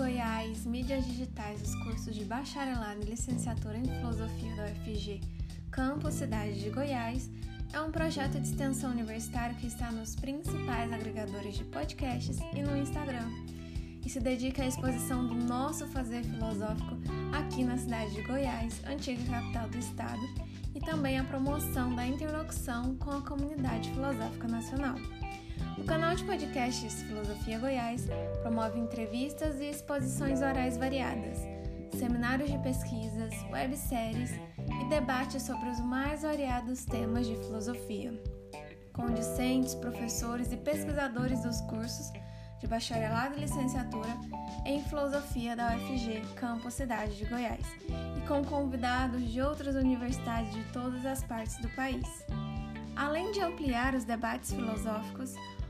Goiás, mídias digitais, os cursos de bacharelado e licenciatura em filosofia da UFG, Campus Cidade de Goiás, é um projeto de extensão universitário que está nos principais agregadores de podcasts e no Instagram, e se dedica à exposição do nosso fazer filosófico aqui na cidade de Goiás, antiga capital do estado, e também à promoção da interlocução com a comunidade filosófica nacional. O canal de podcasts Filosofia Goiás promove entrevistas e exposições orais variadas, seminários de pesquisas, webséries e debates sobre os mais variados temas de filosofia, com discentes, professores e pesquisadores dos cursos de bacharelado e licenciatura em filosofia da UFG, Campus Cidade de Goiás, e com convidados de outras universidades de todas as partes do país. Além de ampliar os debates filosóficos,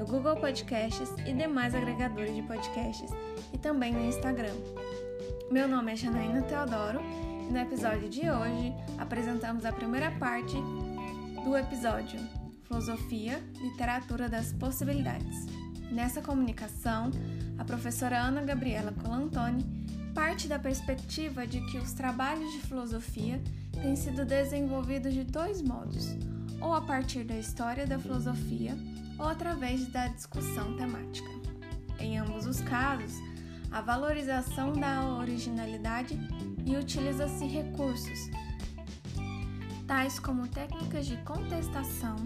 no Google Podcasts e demais agregadores de podcasts, e também no Instagram. Meu nome é Janaína Teodoro e no episódio de hoje apresentamos a primeira parte do episódio Filosofia, Literatura das Possibilidades. Nessa comunicação, a professora Ana Gabriela Colantoni parte da perspectiva de que os trabalhos de filosofia têm sido desenvolvidos de dois modos, ou a partir da história da filosofia ou através da discussão temática. Em ambos os casos, a valorização da originalidade e utiliza-se recursos, tais como técnicas de contestação,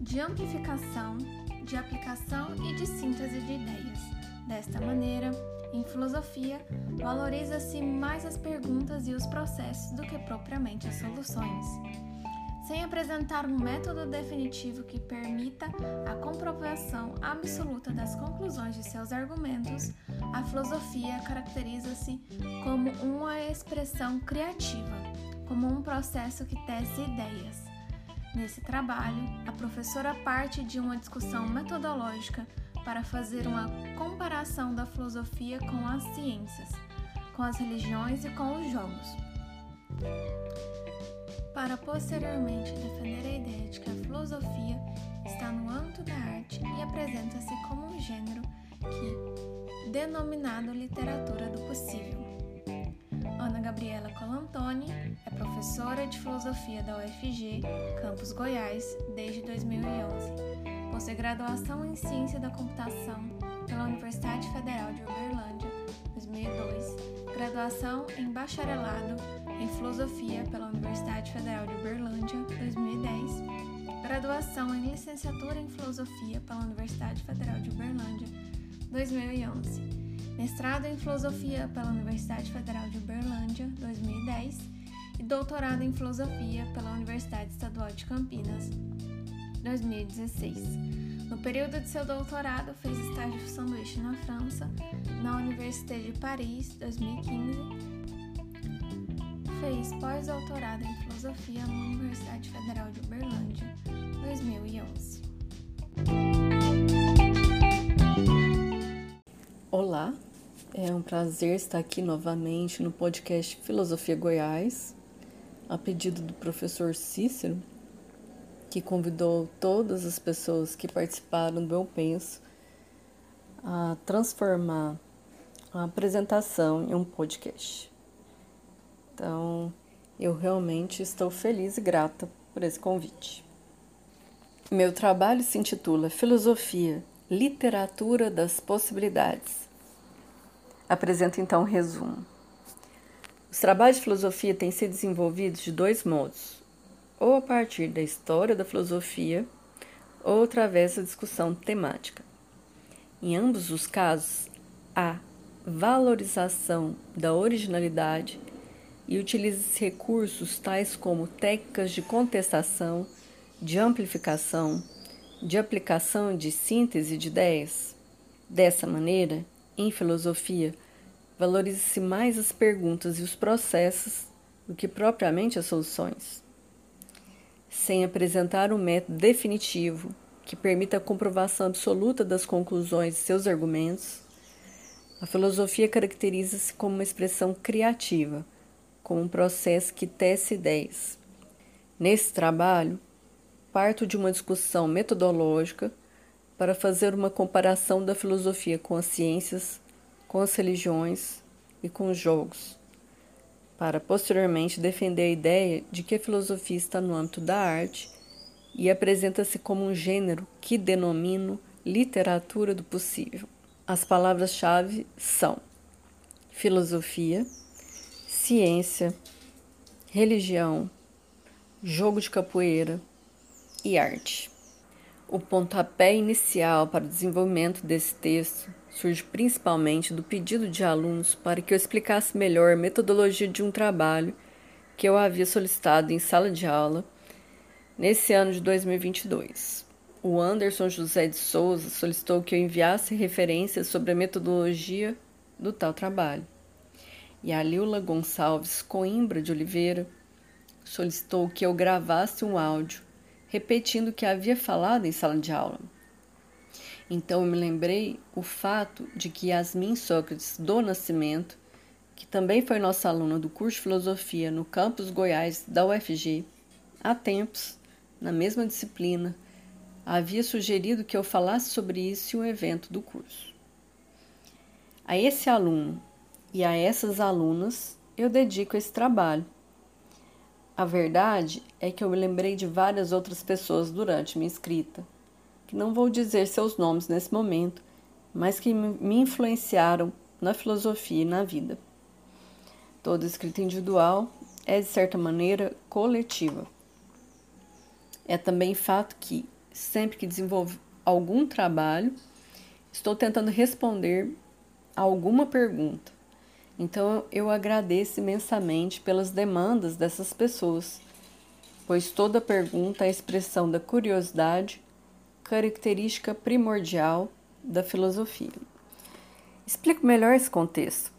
de amplificação, de aplicação e de síntese de ideias. Desta maneira, em filosofia, valoriza-se mais as perguntas e os processos do que propriamente as soluções sem apresentar um método definitivo que permita a comprovação absoluta das conclusões de seus argumentos, a filosofia caracteriza-se como uma expressão criativa, como um processo que tece ideias. Nesse trabalho, a professora parte de uma discussão metodológica para fazer uma comparação da filosofia com as ciências, com as religiões e com os jogos para posteriormente defender a ideia de que a filosofia está no âmbito da arte e apresenta-se como um gênero que denominado literatura do possível. Ana Gabriela Colantoni é professora de filosofia da UFG, Campus Goiás, desde 2011. Possui graduação em ciência da computação pela Universidade Federal de Uberlândia, 2002, graduação em bacharelado em Filosofia pela Universidade Federal de Uberlândia, 2010, graduação em Licenciatura em Filosofia pela Universidade Federal de Uberlândia, 2011, mestrado em Filosofia pela Universidade Federal de Uberlândia, 2010, e doutorado em Filosofia pela Universidade Estadual de Campinas, 2016. No período de seu doutorado, fez estágio sanduíche na França, na Université de Paris, 2015, fez pós-doutorado em filosofia na Universidade Federal de Uberlândia, 2011. Olá, é um prazer estar aqui novamente no podcast Filosofia Goiás, a pedido do professor Cícero, que convidou todas as pessoas que participaram do Eu Penso a transformar a apresentação em um podcast. Então, eu realmente estou feliz e grata por esse convite. Meu trabalho se intitula Filosofia, Literatura das Possibilidades. Apresento então um resumo. Os trabalhos de filosofia têm sido desenvolvidos de dois modos: ou a partir da história da filosofia, ou através da discussão temática. Em ambos os casos, há valorização da originalidade e utiliza recursos tais como técnicas de contestação, de amplificação, de aplicação de síntese de ideias. Dessa maneira, em filosofia, valorize-se mais as perguntas e os processos do que propriamente as soluções. Sem apresentar um método definitivo que permita a comprovação absoluta das conclusões de seus argumentos, a filosofia caracteriza-se como uma expressão criativa, como um processo que tece ideias. Nesse trabalho, parto de uma discussão metodológica para fazer uma comparação da filosofia com as ciências, com as religiões e com os jogos, para posteriormente defender a ideia de que a filosofia está no âmbito da arte e apresenta-se como um gênero que denomino literatura do possível. As palavras-chave são filosofia, ciência, religião, jogo de capoeira e arte. O pontapé inicial para o desenvolvimento desse texto surge principalmente do pedido de alunos para que eu explicasse melhor a metodologia de um trabalho que eu havia solicitado em sala de aula nesse ano de 2022 o Anderson José de Souza solicitou que eu enviasse referências sobre a metodologia do tal trabalho. E a Lila Gonçalves Coimbra de Oliveira solicitou que eu gravasse um áudio repetindo o que havia falado em sala de aula. Então eu me lembrei o fato de que Yasmin Sócrates do Nascimento, que também foi nossa aluna do curso de filosofia no campus Goiás da UFG, há tempos, na mesma disciplina, havia sugerido que eu falasse sobre isso em um evento do curso. A esse aluno e a essas alunas eu dedico esse trabalho. A verdade é que eu me lembrei de várias outras pessoas durante minha escrita, que não vou dizer seus nomes nesse momento, mas que me influenciaram na filosofia e na vida. Toda escrita individual é, de certa maneira, coletiva. É também fato que, sempre que desenvolvo algum trabalho, estou tentando responder a alguma pergunta. Então eu agradeço imensamente pelas demandas dessas pessoas, pois toda pergunta é a expressão da curiosidade, característica primordial da filosofia. Explico melhor esse contexto.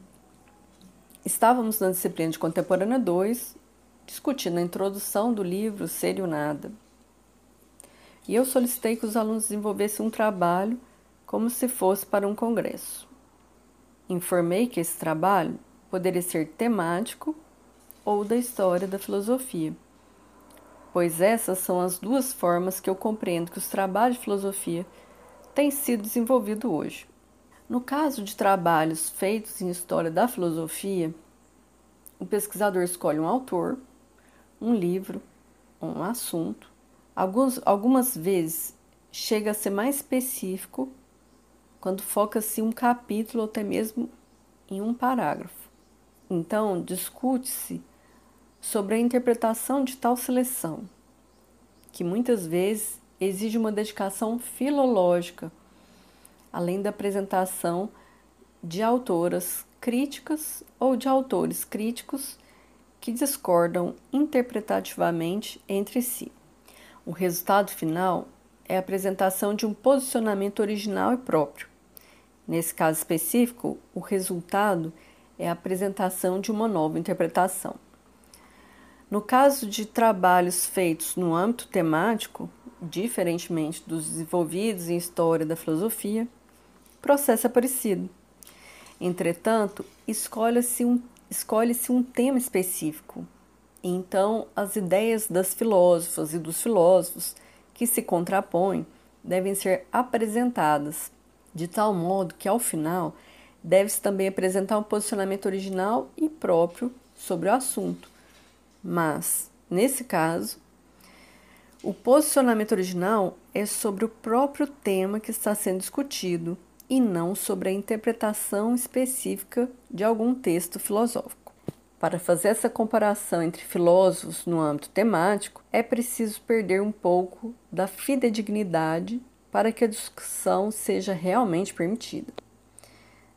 Estávamos na disciplina de Contemporânea 2, discutindo a introdução do livro Ser e o Nada e eu solicitei que os alunos desenvolvessem um trabalho como se fosse para um congresso. Informei que esse trabalho poderia ser temático ou da história da filosofia, pois essas são as duas formas que eu compreendo que os trabalhos de filosofia têm sido desenvolvidos hoje. No caso de trabalhos feitos em história da filosofia, o pesquisador escolhe um autor, um livro, um assunto Alguns, algumas vezes chega a ser mais específico quando foca-se um capítulo ou até mesmo em um parágrafo. Então, discute-se sobre a interpretação de tal seleção, que muitas vezes exige uma dedicação filológica, além da apresentação de autoras críticas ou de autores críticos que discordam interpretativamente entre si. O resultado final é a apresentação de um posicionamento original e próprio. Nesse caso específico, o resultado é a apresentação de uma nova interpretação. No caso de trabalhos feitos no âmbito temático, diferentemente dos desenvolvidos em história da filosofia, o processo é parecido. Entretanto, escolhe-se um, escolhe um tema específico, então, as ideias das filósofas e dos filósofos que se contrapõem devem ser apresentadas de tal modo que, ao final, deve-se também apresentar um posicionamento original e próprio sobre o assunto. Mas, nesse caso, o posicionamento original é sobre o próprio tema que está sendo discutido e não sobre a interpretação específica de algum texto filosófico. Para fazer essa comparação entre filósofos no âmbito temático, é preciso perder um pouco da fidedignidade para que a discussão seja realmente permitida.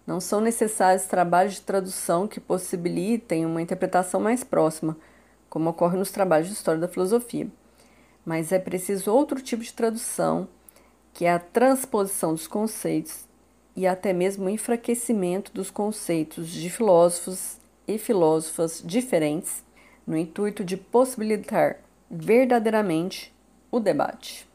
Não são necessários trabalhos de tradução que possibilitem uma interpretação mais próxima, como ocorre nos trabalhos de história da filosofia, mas é preciso outro tipo de tradução, que é a transposição dos conceitos e até mesmo o enfraquecimento dos conceitos de filósofos e filósofas diferentes, no intuito de possibilitar verdadeiramente o debate.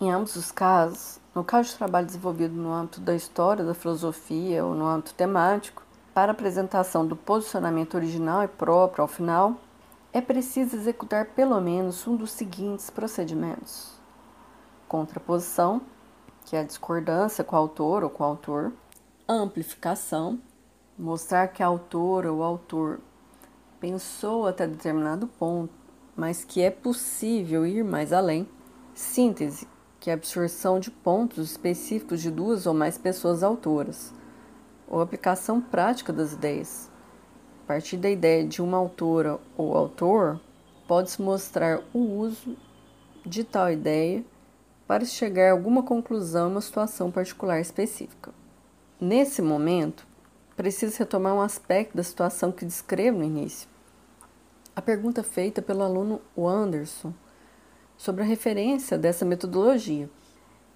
Em ambos os casos, no caso de trabalho desenvolvido no âmbito da história, da filosofia ou no âmbito temático, para apresentação do posicionamento original e próprio ao final, é preciso executar pelo menos um dos seguintes procedimentos: contraposição, que é a discordância com o autor ou com o autor, amplificação, mostrar que a autora ou autor pensou até determinado ponto, mas que é possível ir mais além, síntese, que é a absorção de pontos específicos de duas ou mais pessoas autoras, ou aplicação prática das ideias. Partir da ideia de uma autora ou autor, pode-se mostrar o uso de tal ideia para chegar a alguma conclusão em uma situação particular específica. Nesse momento, preciso retomar um aspecto da situação que descrevo no início. A pergunta feita pelo aluno Anderson sobre a referência dessa metodologia.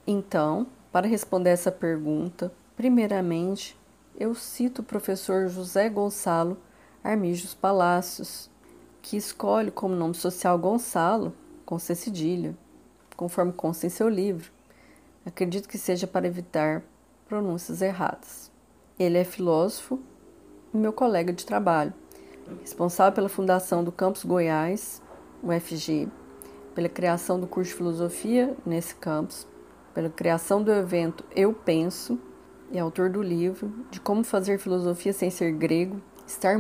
Então, para responder essa pergunta, primeiramente, eu cito o professor José Gonçalo Armijos Palácios, que escolhe como nome social Gonçalo, com C cedilha, conforme consta em seu livro. Acredito que seja para evitar pronúncias erradas. Ele é filósofo e meu colega de trabalho, responsável pela fundação do Campus Goiás, UFG, pela criação do curso de filosofia nesse campus, pela criação do evento Eu Penso, e autor do livro De Como Fazer Filosofia Sem Ser Grego, Estar,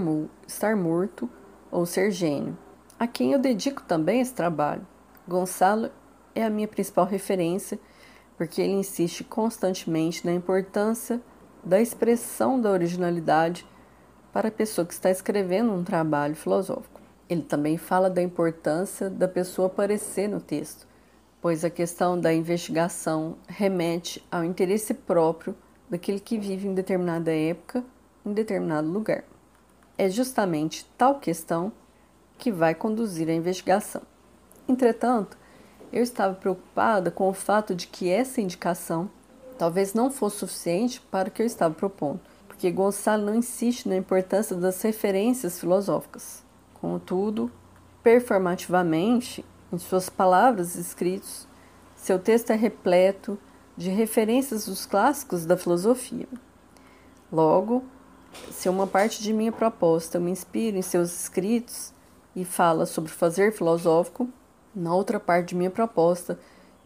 estar Morto ou Ser Gênio, a quem eu dedico também esse trabalho. Gonçalo é a minha principal referência porque ele insiste constantemente na importância da expressão da originalidade para a pessoa que está escrevendo um trabalho filosófico. Ele também fala da importância da pessoa aparecer no texto, pois a questão da investigação remete ao interesse próprio daquele que vive em determinada época, em determinado lugar. É justamente tal questão que vai conduzir a investigação. Entretanto, eu estava preocupada com o fato de que essa indicação talvez não fosse suficiente para o que eu estava propondo, porque Gonçalo não insiste na importância das referências filosóficas. Contudo, performativamente, em suas palavras escritas, seu texto é repleto de referências dos clássicos da filosofia. Logo, se uma parte de minha proposta me inspira em seus escritos e fala sobre fazer filosófico, na outra parte de minha proposta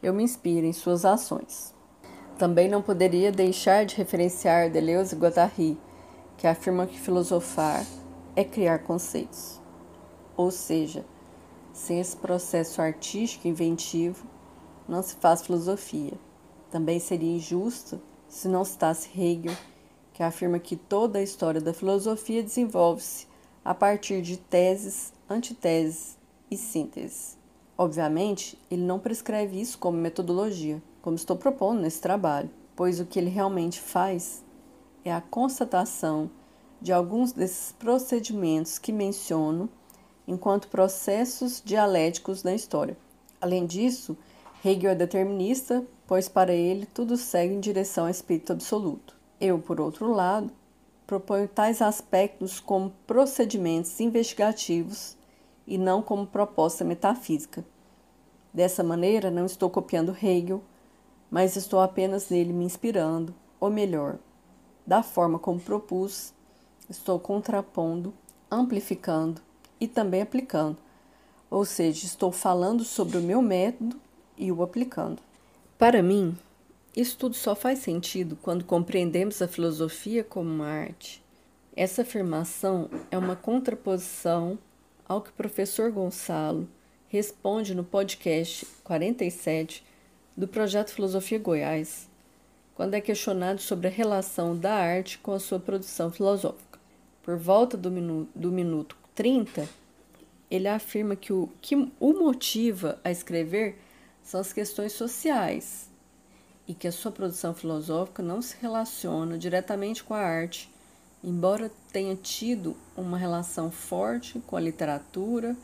eu me inspiro em suas ações. Também não poderia deixar de referenciar Deleuze e Guattari, que afirma que filosofar é criar conceitos. Ou seja, sem esse processo artístico inventivo, não se faz filosofia. Também seria injusto se não citasse Hegel, que afirma que toda a história da filosofia desenvolve-se a partir de teses, antiteses e sínteses. Obviamente, ele não prescreve isso como metodologia, como estou propondo nesse trabalho, pois o que ele realmente faz é a constatação de alguns desses procedimentos que menciono enquanto processos dialéticos na história. Além disso, Hegel é determinista, pois para ele tudo segue em direção ao espírito absoluto. Eu, por outro lado, proponho tais aspectos como procedimentos investigativos e não como proposta metafísica. Dessa maneira, não estou copiando Hegel, mas estou apenas nele me inspirando, ou melhor, da forma como propus, estou contrapondo, amplificando e também aplicando. Ou seja, estou falando sobre o meu método e o aplicando. Para mim, isso tudo só faz sentido quando compreendemos a filosofia como uma arte. Essa afirmação é uma contraposição ao que o professor Gonçalo responde no podcast 47 do projeto Filosofia Goiás, quando é questionado sobre a relação da arte com a sua produção filosófica. Por volta do, minu do minuto 30, ele afirma que o que o motiva a escrever são as questões sociais e que a sua produção filosófica não se relaciona diretamente com a arte, embora tenha tido uma relação forte com a literatura,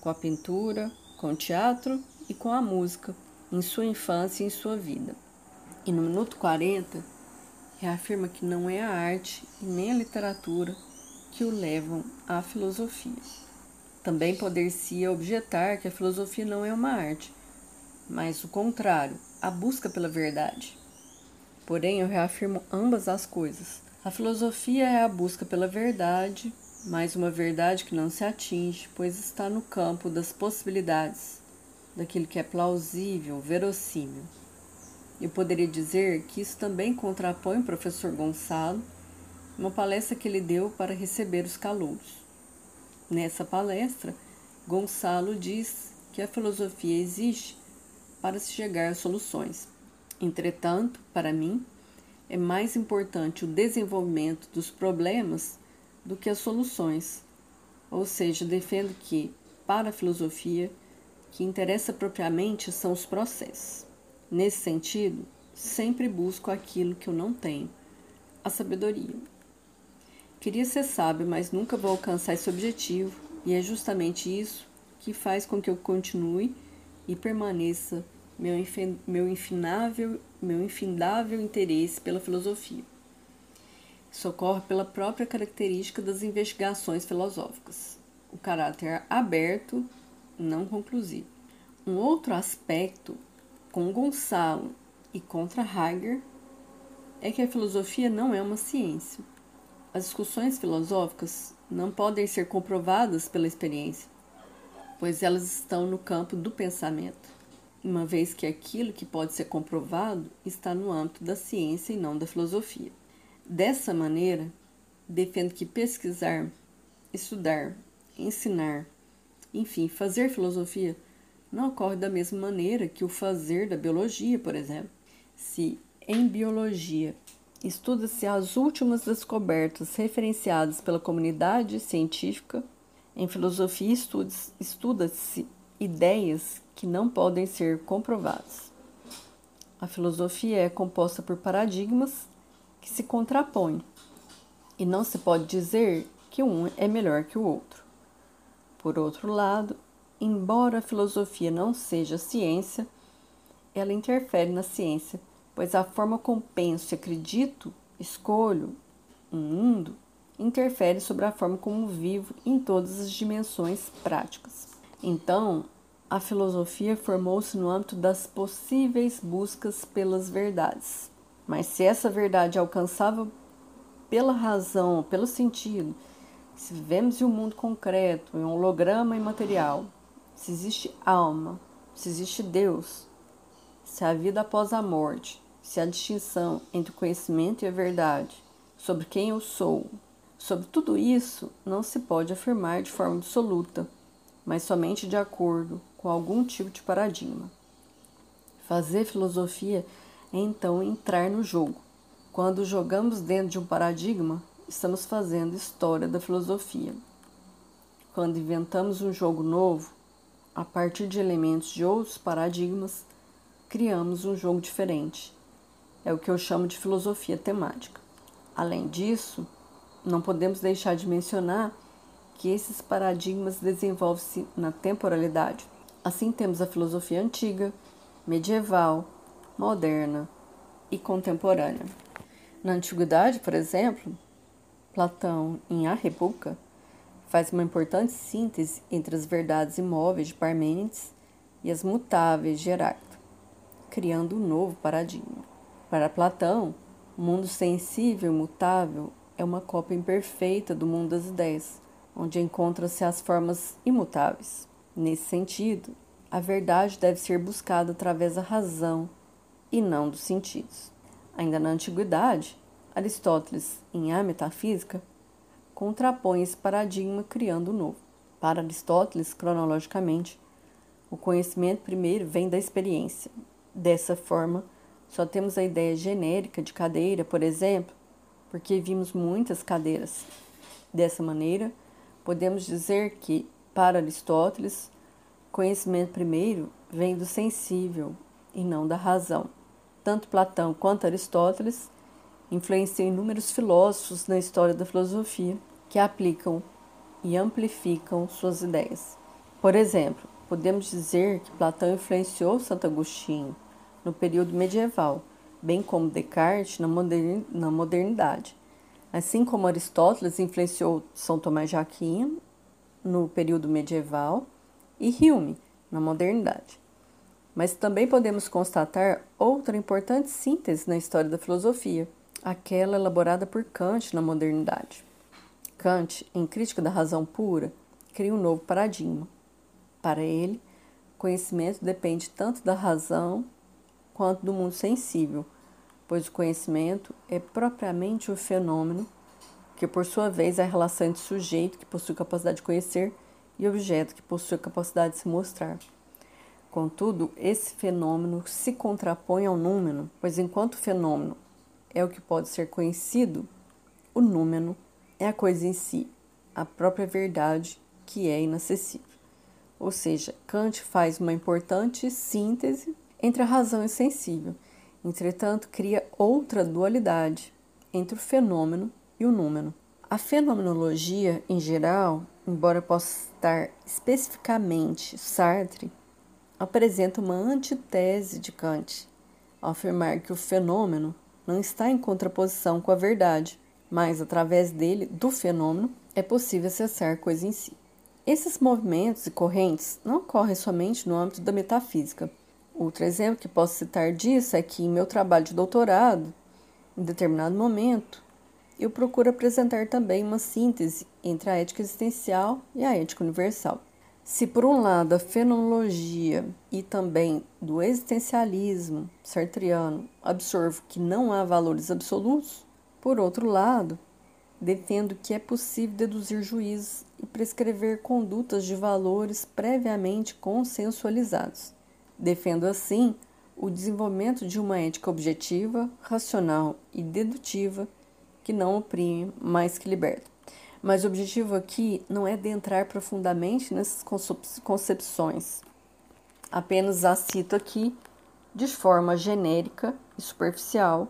com a pintura, com o teatro e com a música em sua infância e em sua vida. E no minuto 40, reafirma que não é a arte e nem a literatura que o levam à filosofia. Também poder-se objetar que a filosofia não é uma arte, mas o contrário, a busca pela verdade. Porém, eu reafirmo ambas as coisas. A filosofia é a busca pela verdade, mas uma verdade que não se atinge, pois está no campo das possibilidades, daquilo que é plausível, verossímil. Eu poderia dizer que isso também contrapõe o professor Gonçalo, uma palestra que ele deu para receber os calouros. Nessa palestra, Gonçalo diz que a filosofia existe para se chegar a soluções. Entretanto, para mim, é mais importante o desenvolvimento dos problemas do que as soluções. Ou seja, defendo que, para a filosofia, o que interessa propriamente são os processos. Nesse sentido, sempre busco aquilo que eu não tenho, a sabedoria. Queria ser sábio, mas nunca vou alcançar esse objetivo, e é justamente isso que faz com que eu continue e permaneça meu, meu infinável, meu infindável interesse pela filosofia. Isso ocorre pela própria característica das investigações filosóficas, o caráter aberto, não conclusivo. Um outro aspecto com Gonçalo e contra Heidegger é que a filosofia não é uma ciência. As discussões filosóficas não podem ser comprovadas pela experiência, pois elas estão no campo do pensamento, uma vez que aquilo que pode ser comprovado está no âmbito da ciência e não da filosofia. Dessa maneira, defendo que pesquisar, estudar, ensinar, enfim, fazer filosofia não ocorre da mesma maneira que o fazer da biologia, por exemplo. Se em biologia estuda-se as últimas descobertas referenciadas pela comunidade científica. Em filosofia, estuda-se ideias que não podem ser comprovadas. A filosofia é composta por paradigmas que se contrapõem, e não se pode dizer que um é melhor que o outro. Por outro lado, embora a filosofia não seja ciência, ela interfere na ciência pois a forma como penso e acredito, escolho um mundo, interfere sobre a forma como vivo em todas as dimensões práticas. Então, a filosofia formou-se no âmbito das possíveis buscas pelas verdades. Mas se essa verdade é alcançável pela razão, pelo sentido, se vivemos em um mundo concreto, em um holograma imaterial, se existe alma, se existe Deus, se há vida após a morte, se a distinção entre o conhecimento e a verdade, sobre quem eu sou, sobre tudo isso, não se pode afirmar de forma absoluta, mas somente de acordo com algum tipo de paradigma. Fazer filosofia é então entrar no jogo. Quando jogamos dentro de um paradigma, estamos fazendo história da filosofia. Quando inventamos um jogo novo, a partir de elementos de outros paradigmas, criamos um jogo diferente é o que eu chamo de filosofia temática. Além disso, não podemos deixar de mencionar que esses paradigmas desenvolvem-se na temporalidade. Assim, temos a filosofia antiga, medieval, moderna e contemporânea. Na antiguidade, por exemplo, Platão, em A República, faz uma importante síntese entre as verdades imóveis de Parmênides e as mutáveis de Heráclito, criando um novo paradigma. Para Platão, o mundo sensível e mutável é uma cópia imperfeita do mundo das ideias, onde encontram-se as formas imutáveis. Nesse sentido, a verdade deve ser buscada através da razão e não dos sentidos. Ainda na antiguidade, Aristóteles, em A Metafísica, contrapõe esse paradigma criando um novo. Para Aristóteles, cronologicamente, o conhecimento primeiro vem da experiência. Dessa forma, só temos a ideia genérica de cadeira, por exemplo, porque vimos muitas cadeiras. Dessa maneira, podemos dizer que, para Aristóteles, conhecimento primeiro vem do sensível e não da razão. tanto Platão quanto Aristóteles influenciam inúmeros filósofos na história da filosofia que aplicam e amplificam suas ideias. Por exemplo, podemos dizer que Platão influenciou Santo Agostinho no período medieval, bem como Descartes na modernidade, assim como Aristóteles influenciou São Tomás de Aquino no período medieval e Hume na modernidade. Mas também podemos constatar outra importante síntese na história da filosofia, aquela elaborada por Kant na modernidade. Kant, em Crítica da Razão Pura, cria um novo paradigma. Para ele, conhecimento depende tanto da razão quanto do mundo sensível, pois o conhecimento é propriamente o fenômeno, que por sua vez é a relação entre sujeito, que possui capacidade de conhecer, e objeto, que possui capacidade de se mostrar. Contudo, esse fenômeno se contrapõe ao número, pois enquanto o fenômeno é o que pode ser conhecido, o número é a coisa em si, a própria verdade que é inacessível. Ou seja, Kant faz uma importante síntese entre a razão e o sensível. Entretanto, cria outra dualidade entre o fenômeno e o número. A fenomenologia, em geral, embora possa estar especificamente Sartre, apresenta uma antitese de Kant, ao afirmar que o fenômeno não está em contraposição com a verdade, mas através dele, do fenômeno, é possível acessar coisa em si. Esses movimentos e correntes não ocorrem somente no âmbito da metafísica. Outro exemplo que posso citar disso é que em meu trabalho de doutorado, em determinado momento, eu procuro apresentar também uma síntese entre a ética existencial e a ética universal. Se, por um lado, a fenomenologia e também do existencialismo sartriano absorvo que não há valores absolutos, por outro lado, defendo que é possível deduzir juízos e prescrever condutas de valores previamente consensualizados. Defendo, assim, o desenvolvimento de uma ética objetiva, racional e dedutiva que não oprime, mas que liberta. Mas o objetivo aqui não é adentrar profundamente nessas concepções. Apenas as cito aqui de forma genérica e superficial,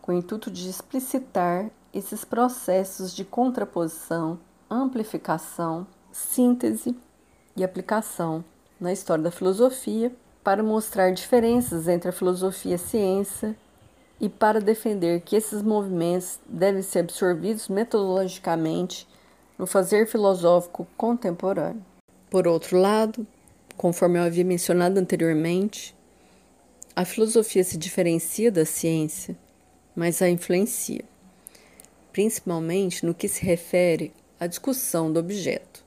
com o intuito de explicitar esses processos de contraposição, amplificação, síntese e aplicação na história da filosofia para mostrar diferenças entre a filosofia e a ciência e para defender que esses movimentos devem ser absorvidos metodologicamente no fazer filosófico contemporâneo. Por outro lado, conforme eu havia mencionado anteriormente, a filosofia se diferencia da ciência, mas a influencia, principalmente no que se refere à discussão do objeto.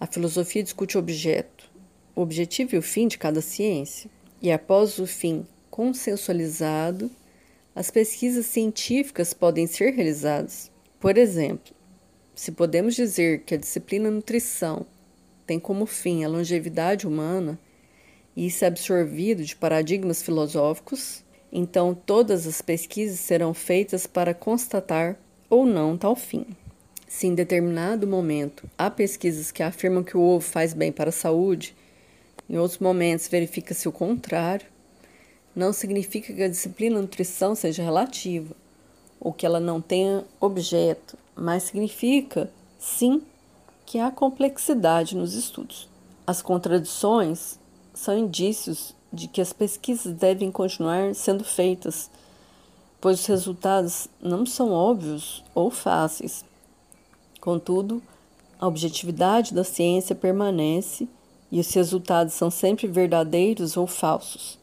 A filosofia discute o objeto, o objetivo e o fim de cada ciência, e após o fim consensualizado, as pesquisas científicas podem ser realizadas. Por exemplo, se podemos dizer que a disciplina nutrição tem como fim a longevidade humana e isso é absorvido de paradigmas filosóficos, então todas as pesquisas serão feitas para constatar ou não tal fim. Se em determinado momento há pesquisas que afirmam que o ovo faz bem para a saúde, em outros momentos verifica-se o contrário, não significa que a disciplina nutrição seja relativa ou que ela não tenha objeto, mas significa, sim, que há complexidade nos estudos. As contradições são indícios de que as pesquisas devem continuar sendo feitas, pois os resultados não são óbvios ou fáceis. Contudo, a objetividade da ciência permanece e os resultados são sempre verdadeiros ou falsos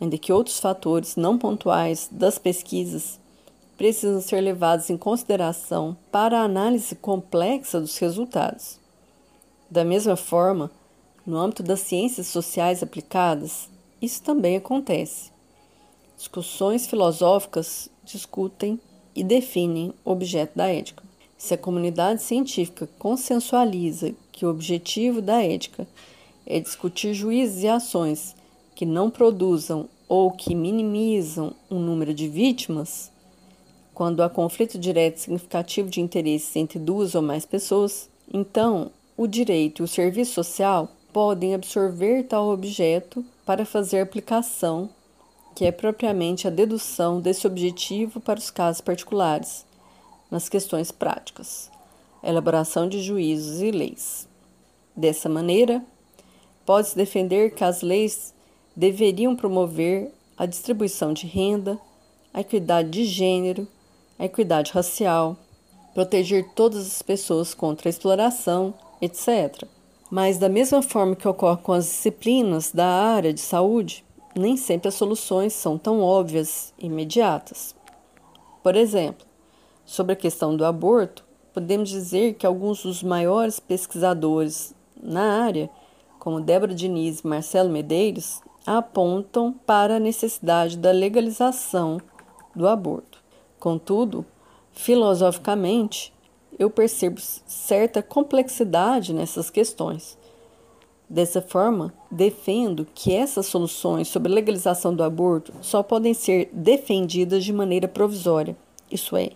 ainda que outros fatores não pontuais das pesquisas precisam ser levados em consideração para a análise complexa dos resultados. Da mesma forma, no âmbito das ciências sociais aplicadas, isso também acontece. Discussões filosóficas discutem e definem o objeto da ética. Se a comunidade científica consensualiza que o objetivo da ética é discutir juízes e ações que não produzam ou que minimizam o número de vítimas, quando há conflito direto significativo de interesses entre duas ou mais pessoas, então o direito e o serviço social podem absorver tal objeto para fazer aplicação que é propriamente a dedução desse objetivo para os casos particulares, nas questões práticas, elaboração de juízos e leis. Dessa maneira, pode-se defender que as leis deveriam promover a distribuição de renda, a equidade de gênero, a equidade racial, proteger todas as pessoas contra a exploração, etc. Mas, da mesma forma que ocorre com as disciplinas da área de saúde, nem sempre as soluções são tão óbvias e imediatas. Por exemplo, sobre a questão do aborto, podemos dizer que alguns dos maiores pesquisadores na área, como Débora Diniz e Marcelo Medeiros, apontam para a necessidade da legalização do aborto. Contudo, filosoficamente, eu percebo certa complexidade nessas questões. Dessa forma, defendo que essas soluções sobre legalização do aborto só podem ser defendidas de maneira provisória, isso é,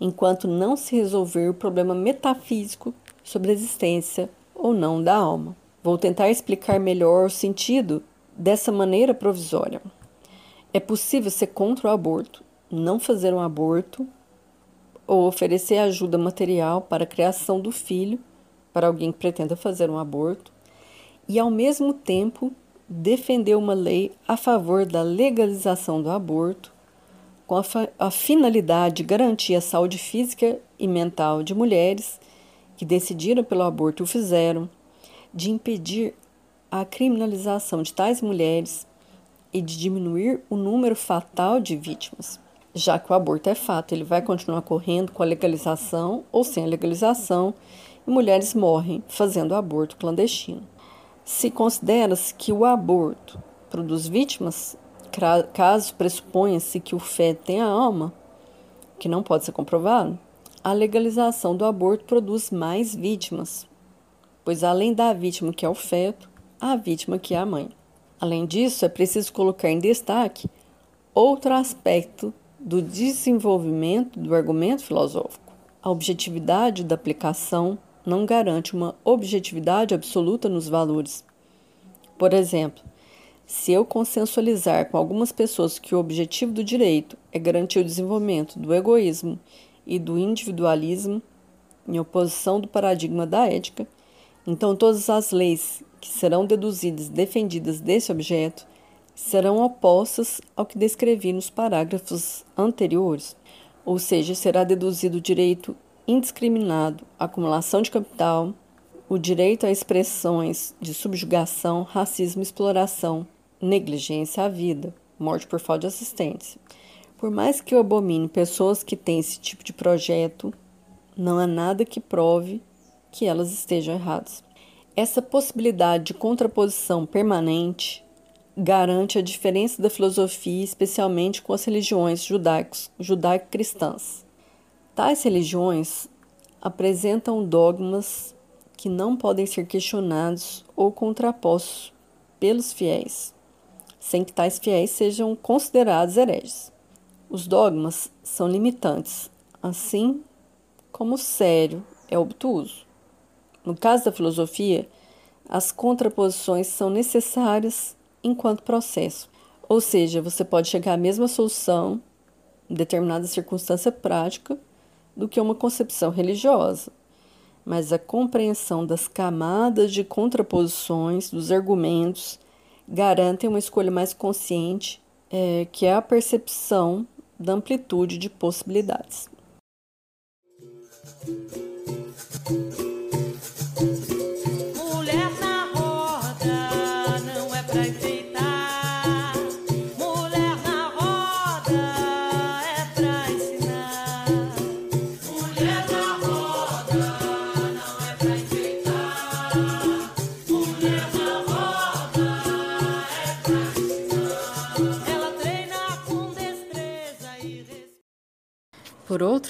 enquanto não se resolver o problema metafísico sobre a existência ou não da alma. Vou tentar explicar melhor o sentido dessa maneira provisória. É possível ser contra o aborto, não fazer um aborto ou oferecer ajuda material para a criação do filho para alguém que pretenda fazer um aborto e, ao mesmo tempo, defender uma lei a favor da legalização do aborto, com a, a finalidade de garantir a saúde física e mental de mulheres que decidiram pelo aborto e o fizeram, de impedir a criminalização de tais mulheres e de diminuir o número fatal de vítimas, já que o aborto é fato, ele vai continuar ocorrendo com a legalização ou sem a legalização, e mulheres morrem fazendo aborto clandestino. Se considera-se que o aborto produz vítimas, caso pressuponha-se que o feto tenha alma, que não pode ser comprovado, a legalização do aborto produz mais vítimas, pois além da vítima que é o feto, a vítima que é a mãe. Além disso, é preciso colocar em destaque outro aspecto do desenvolvimento do argumento filosófico. A objetividade da aplicação não garante uma objetividade absoluta nos valores. Por exemplo, se eu consensualizar com algumas pessoas que o objetivo do direito é garantir o desenvolvimento do egoísmo e do individualismo, em oposição do paradigma da ética, então todas as leis que serão deduzidas e defendidas desse objeto serão opostas ao que descrevi nos parágrafos anteriores, ou seja, será deduzido o direito indiscriminado, acumulação de capital, o direito a expressões de subjugação, racismo, exploração, negligência à vida, morte por falta de assistência. Por mais que eu abomine pessoas que têm esse tipo de projeto, não há nada que prove que elas estejam erradas. Essa possibilidade de contraposição permanente garante a diferença da filosofia, especialmente com as religiões judaico-cristãs. Tais religiões apresentam dogmas que não podem ser questionados ou contrapostos pelos fiéis, sem que tais fiéis sejam considerados hereges. Os dogmas são limitantes, assim como o sério é obtuso. No caso da filosofia, as contraposições são necessárias enquanto processo, ou seja, você pode chegar à mesma solução em determinada circunstância prática do que uma concepção religiosa, mas a compreensão das camadas de contraposições dos argumentos garante uma escolha mais consciente, é, que é a percepção da amplitude de possibilidades.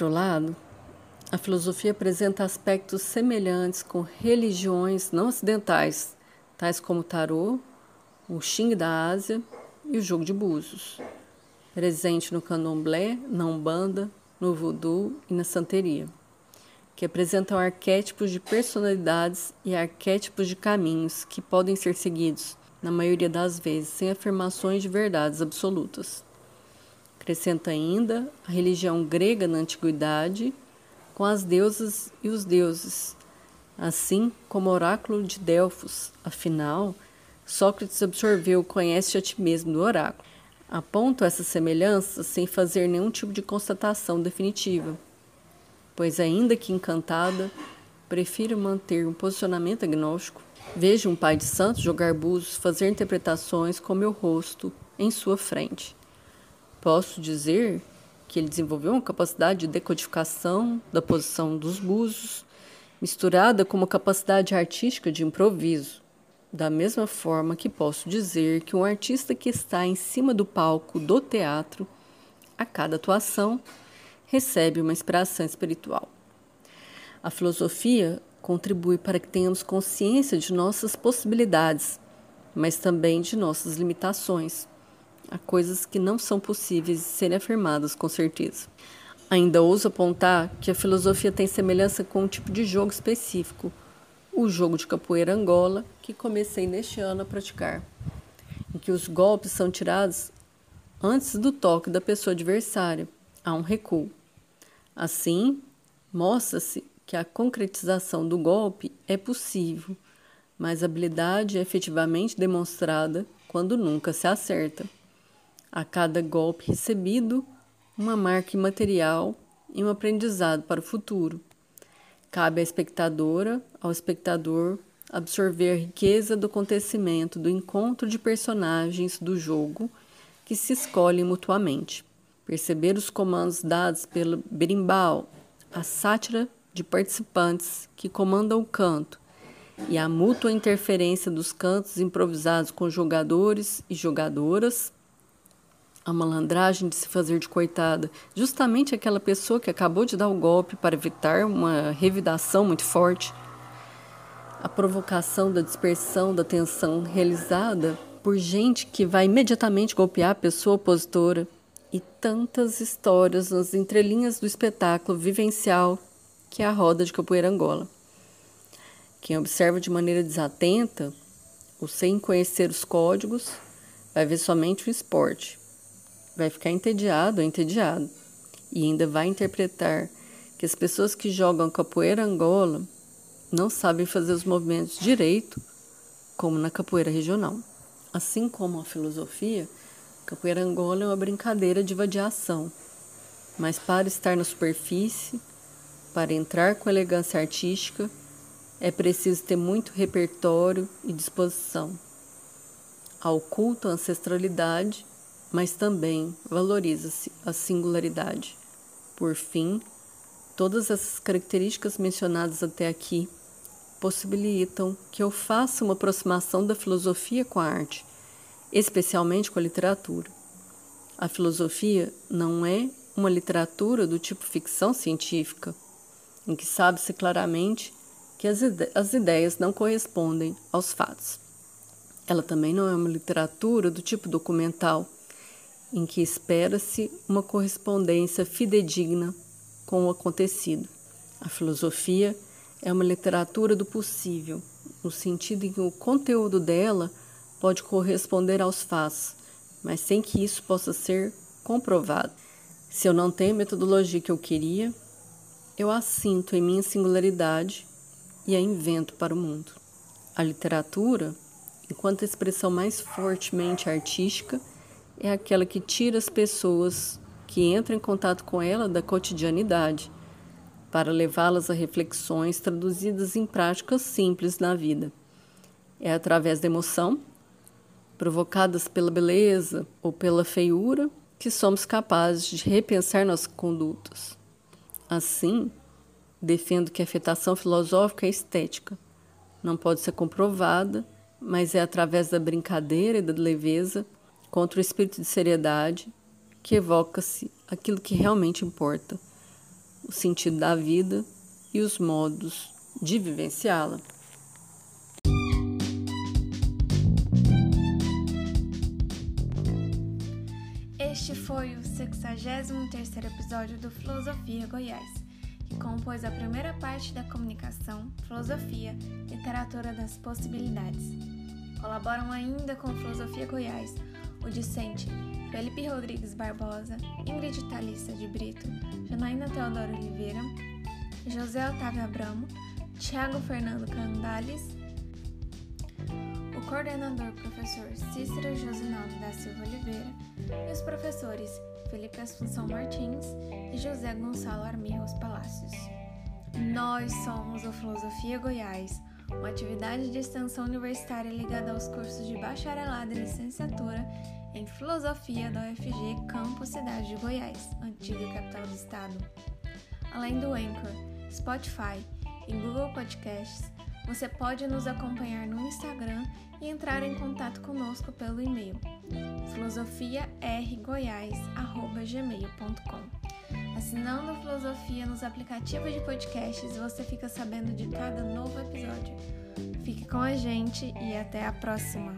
Outro lado, a filosofia apresenta aspectos semelhantes com religiões não ocidentais, tais como o tarô, o Xing da Ásia e o jogo de búzios, presente no candomblé, na umbanda, no voodoo e na santeria, que apresentam arquétipos de personalidades e arquétipos de caminhos que podem ser seguidos na maioria das vezes sem afirmações de verdades absolutas. Acrescenta ainda a religião grega na antiguidade, com as deusas e os deuses, assim como o oráculo de Delfos. Afinal, Sócrates absorveu conhece a ti mesmo do oráculo. Aponto essa semelhança sem fazer nenhum tipo de constatação definitiva, pois, ainda que encantada, prefiro manter um posicionamento agnóstico. Vejo um pai de santos jogar búzios, fazer interpretações com meu rosto em sua frente. Posso dizer que ele desenvolveu uma capacidade de decodificação da posição dos búzios, misturada com uma capacidade artística de improviso. Da mesma forma que posso dizer que um artista que está em cima do palco do teatro, a cada atuação, recebe uma inspiração espiritual. A filosofia contribui para que tenhamos consciência de nossas possibilidades, mas também de nossas limitações. Há coisas que não são possíveis de serem afirmadas com certeza. Ainda ouso apontar que a filosofia tem semelhança com um tipo de jogo específico, o jogo de capoeira Angola, que comecei neste ano a praticar, em que os golpes são tirados antes do toque da pessoa adversária, há um recuo. Assim, mostra-se que a concretização do golpe é possível, mas a habilidade é efetivamente demonstrada quando nunca se acerta. A cada golpe recebido, uma marca imaterial e um aprendizado para o futuro. Cabe à espectadora, ao espectador, absorver a riqueza do acontecimento do encontro de personagens do jogo que se escolhem mutuamente. Perceber os comandos dados pelo berimbau, a sátira de participantes que comandam o canto e a mútua interferência dos cantos improvisados com jogadores e jogadoras a malandragem de se fazer de coitada, justamente aquela pessoa que acabou de dar o golpe para evitar uma revidação muito forte, a provocação da dispersão da tensão realizada por gente que vai imediatamente golpear a pessoa opositora. E tantas histórias nas entrelinhas do espetáculo vivencial que é a roda de capoeira Angola. Quem observa de maneira desatenta ou sem conhecer os códigos vai ver somente o esporte, vai ficar entediado ou entediado e ainda vai interpretar que as pessoas que jogam capoeira Angola não sabem fazer os movimentos direito, como na capoeira regional. Assim como a filosofia, capoeira Angola é uma brincadeira de vadiação, mas para estar na superfície, para entrar com elegância artística, é preciso ter muito repertório e disposição. Ao culto à ancestralidade, mas também valoriza-se a singularidade. Por fim, todas essas características mencionadas até aqui possibilitam que eu faça uma aproximação da filosofia com a arte, especialmente com a literatura. A filosofia não é uma literatura do tipo ficção científica, em que sabe-se claramente que as, ide as ideias não correspondem aos fatos. Ela também não é uma literatura do tipo documental, em que espera-se uma correspondência fidedigna com o acontecido. A filosofia é uma literatura do possível, no sentido em que o conteúdo dela pode corresponder aos fatos, mas sem que isso possa ser comprovado. Se eu não tenho a metodologia que eu queria, eu a sinto em minha singularidade e a invento para o mundo. A literatura, enquanto expressão mais fortemente artística, é aquela que tira as pessoas que entram em contato com ela da cotidianidade, para levá-las a reflexões traduzidas em práticas simples na vida. É através da emoção, provocadas pela beleza ou pela feiura, que somos capazes de repensar nossas condutas. Assim, defendo que a afetação filosófica é estética. Não pode ser comprovada, mas é através da brincadeira e da leveza contra o espírito de seriedade que evoca-se aquilo que realmente importa, o sentido da vida e os modos de vivenciá-la. Este foi o 63º episódio do Filosofia Goiás, que compôs a primeira parte da comunicação, filosofia, literatura das possibilidades. Colaboram ainda com Filosofia Goiás o discente Felipe Rodrigues Barbosa, Ingrid Thalissa de Brito, Janaína Teodoro Oliveira, José Otávio Abramo, Tiago Fernando Candales, o coordenador professor Cícero Josinaldo da Silva Oliveira e os professores Felipe Assunção Martins e José Gonçalo Armirros Palácios. Nós somos o Filosofia Goiás, uma atividade de extensão universitária ligada aos cursos de bacharelado e licenciatura em Filosofia da UFG Campus Cidade de Goiás, antiga capital do estado. Além do Anchor, Spotify e Google Podcasts, você pode nos acompanhar no Instagram e entrar em contato conosco pelo e-mail filosofiargoiás.gmail.com Assinando a Filosofia nos aplicativos de podcasts, você fica sabendo de cada novo episódio. Fique com a gente e até a próxima!